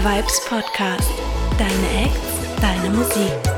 Vibes Podcast. Deine Acts, deine Musik.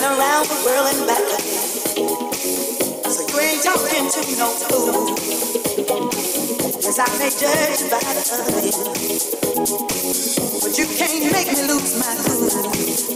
been around the world and back. So you ain't talking to no fool. Cause I may judge by the other, but you can't make me lose my cool.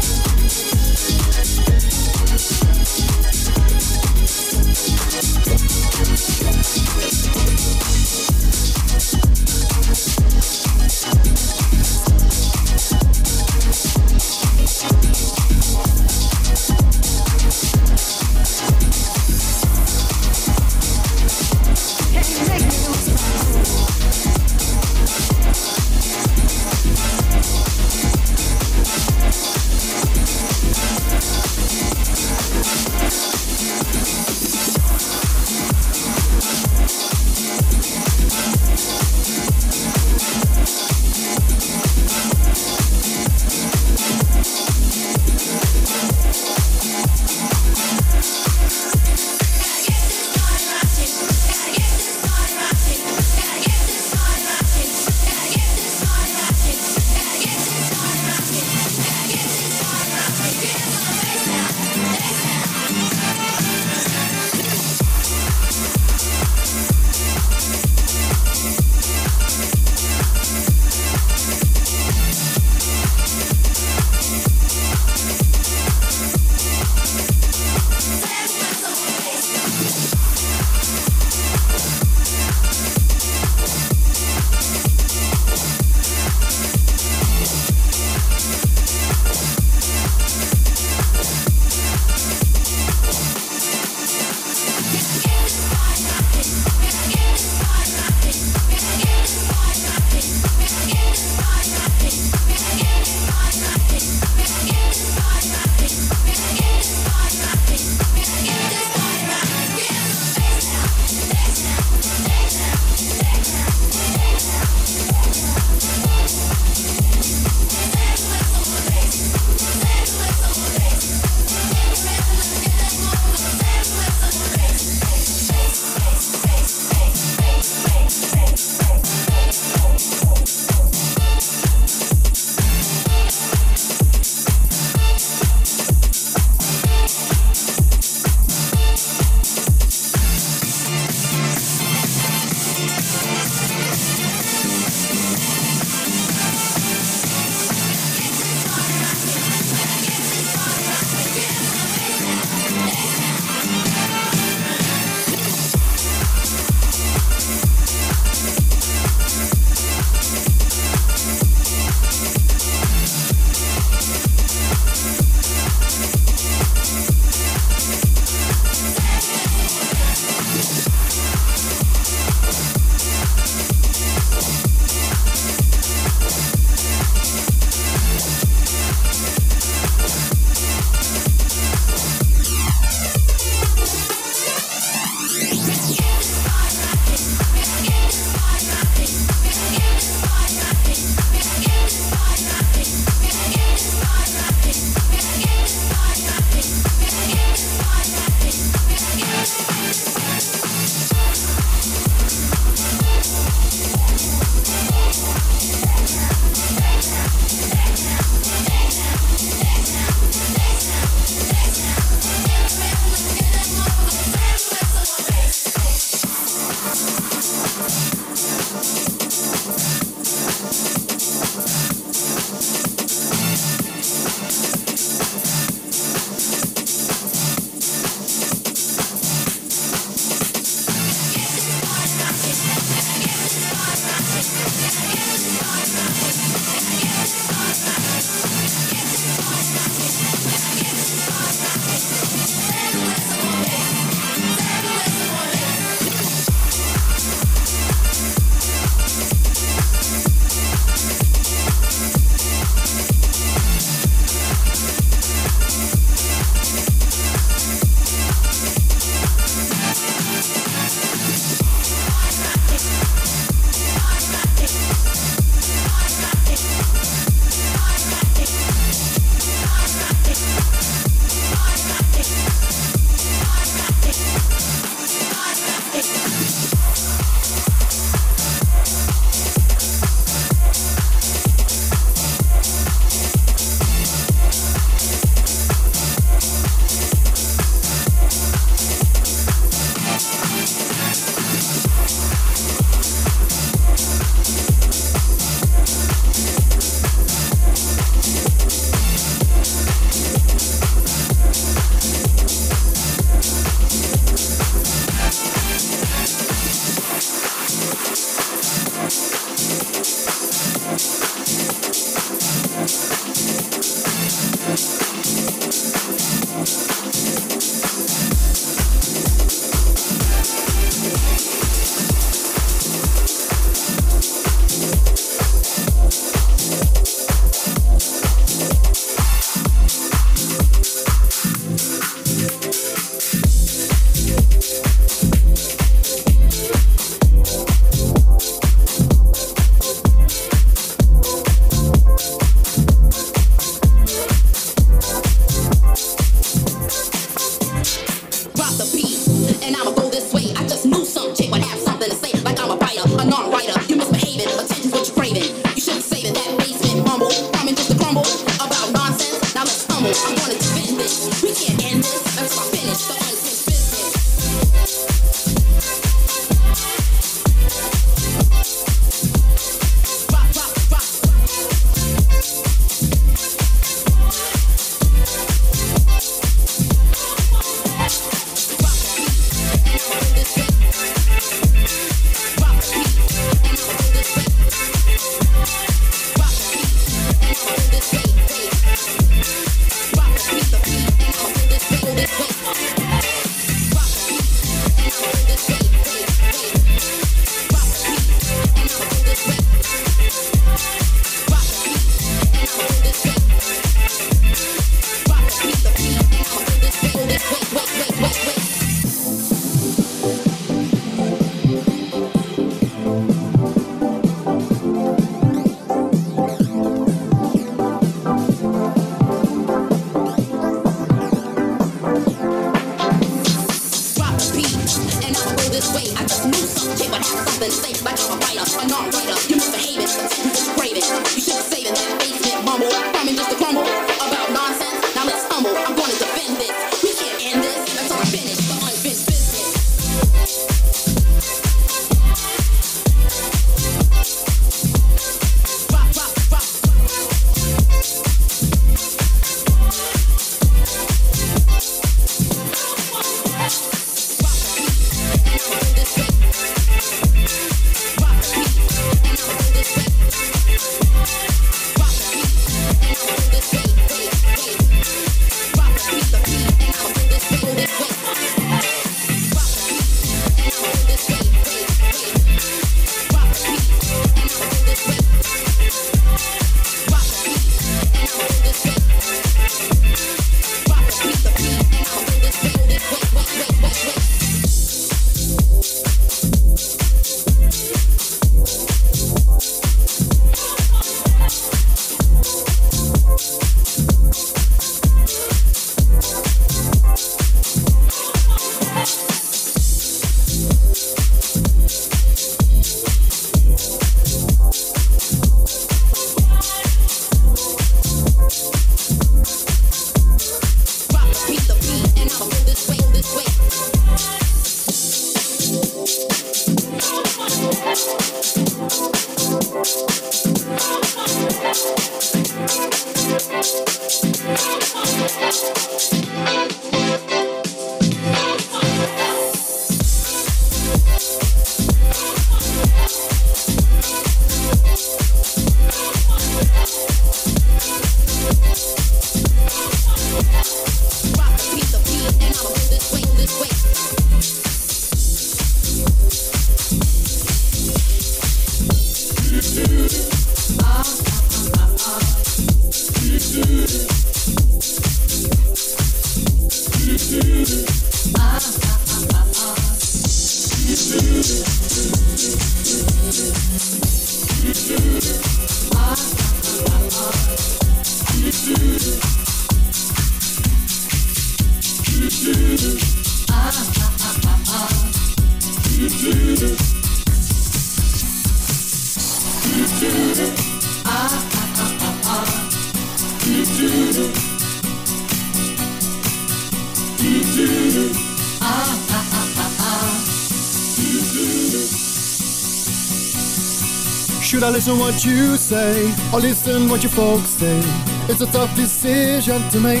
Should I listen what you say or listen what your folks say? It's a tough decision to make.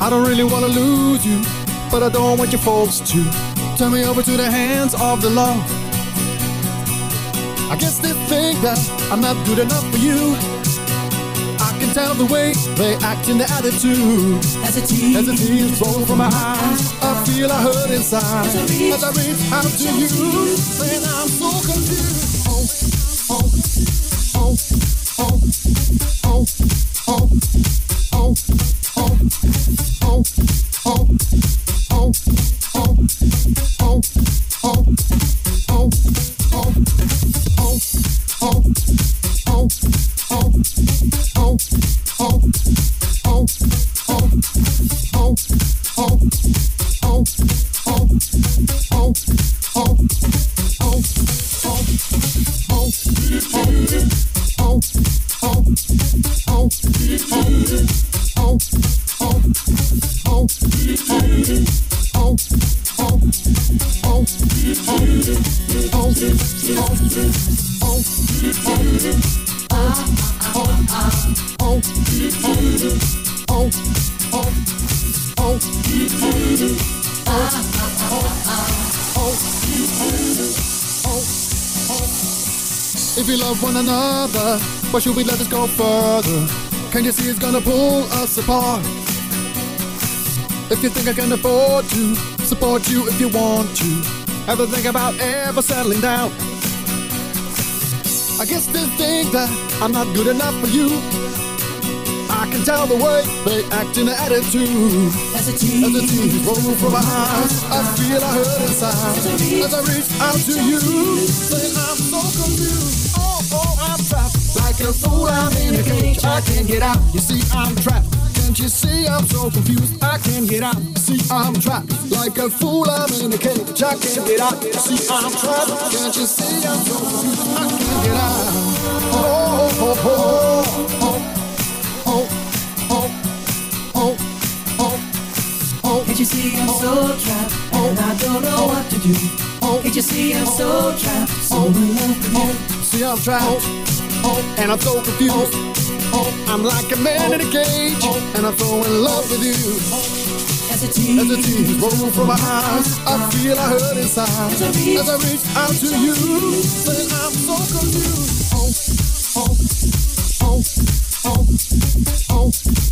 I don't really wanna lose you, but I don't want your folks to turn me over to the hands of the law. I guess they think that I'm not good enough for you. I can tell the way they act in their attitude. As a tear, As the tears roll from my eyes, I feel I hurt inside. As I reach out to you, saying I'm so confused. Why should we let this go further? Can't you see it's gonna pull us apart? If you think I can afford to support you if you want to, ever think about ever settling down? I guess they think that I'm not good enough for you. I can tell the way they act in attitude. as a tear, As the tears roll from my eyes, I feel I hurt inside. As I reach out to you, saying I'm so confused. Oh, oh, I'm trapped. Like a fool, I'm in a cage. I can't get out. You see, I'm trapped. Can't you see I'm so confused? I can't get out. See, I'm trapped. Like a fool, I'm in a cage. I can't get out. See, I'm trapped. Can't you see I'm so confused? I can't get out. Oh, oh, oh, oh, oh, oh, oh, oh, oh, oh. Can't you see I'm so trapped and I don't know what to do? Oh, oh. Can't you see I'm so trapped, so in love with you? See, I'm trapped, and I'm so confused. I'm like a man in a cage, and I'm so in love with you. As a tear, As the tears roll from my eyes, I feel I hurt inside. As I reach out to you, saying I'm so confused. Oh, oh, oh, oh, oh, oh, oh,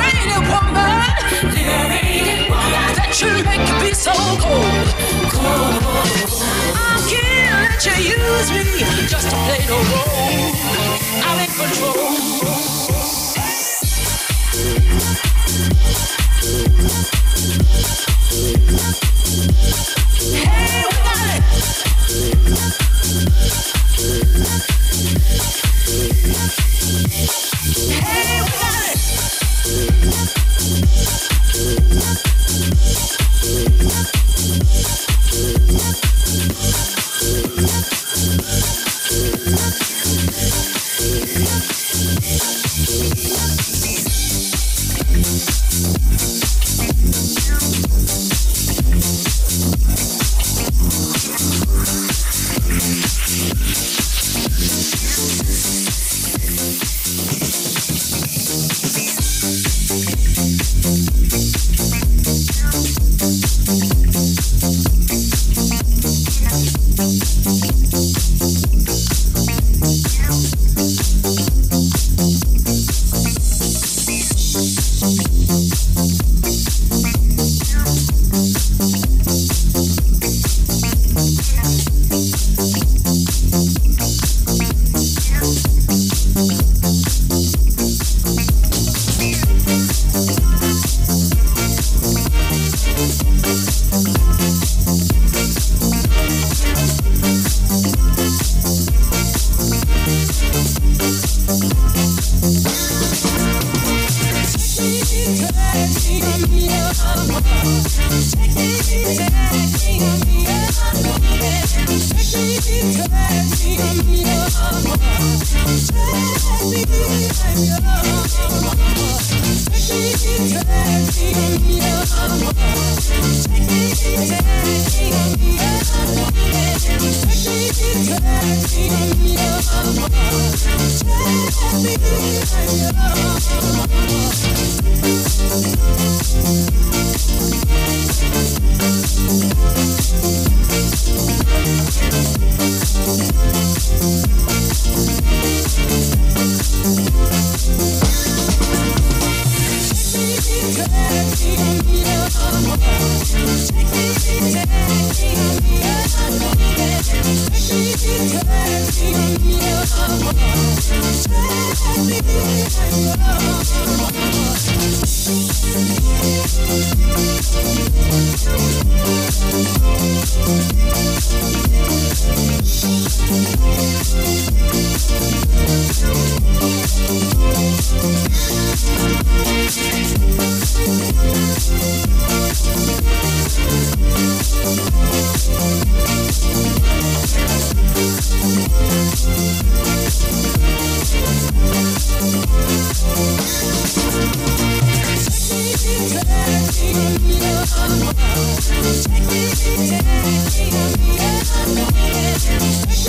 woman, liberated woman, that you make me so cold. I can't let you use me just to play the role. I'm in control.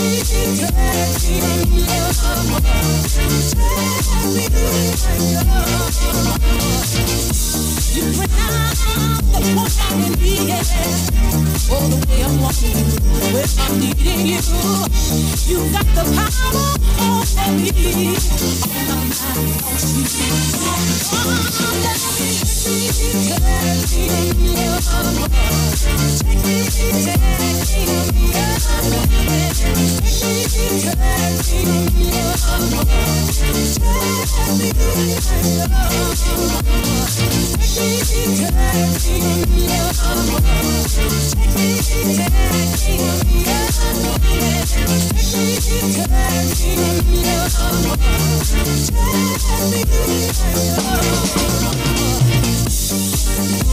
Thank you. You the yeah. Oh, the way I'm wanting you, I'm needing you. You got the power over me. All my you. Take me, take me, take me, take me. Take me, take me, take me. Take me to that Peace.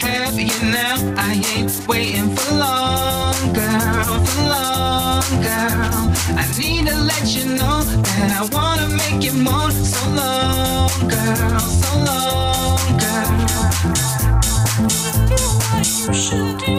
have you now. I ain't waiting for long, girl, for long, girl. I need to let you know that I wanna make you more. So long, girl, so long, girl. Do what you should do.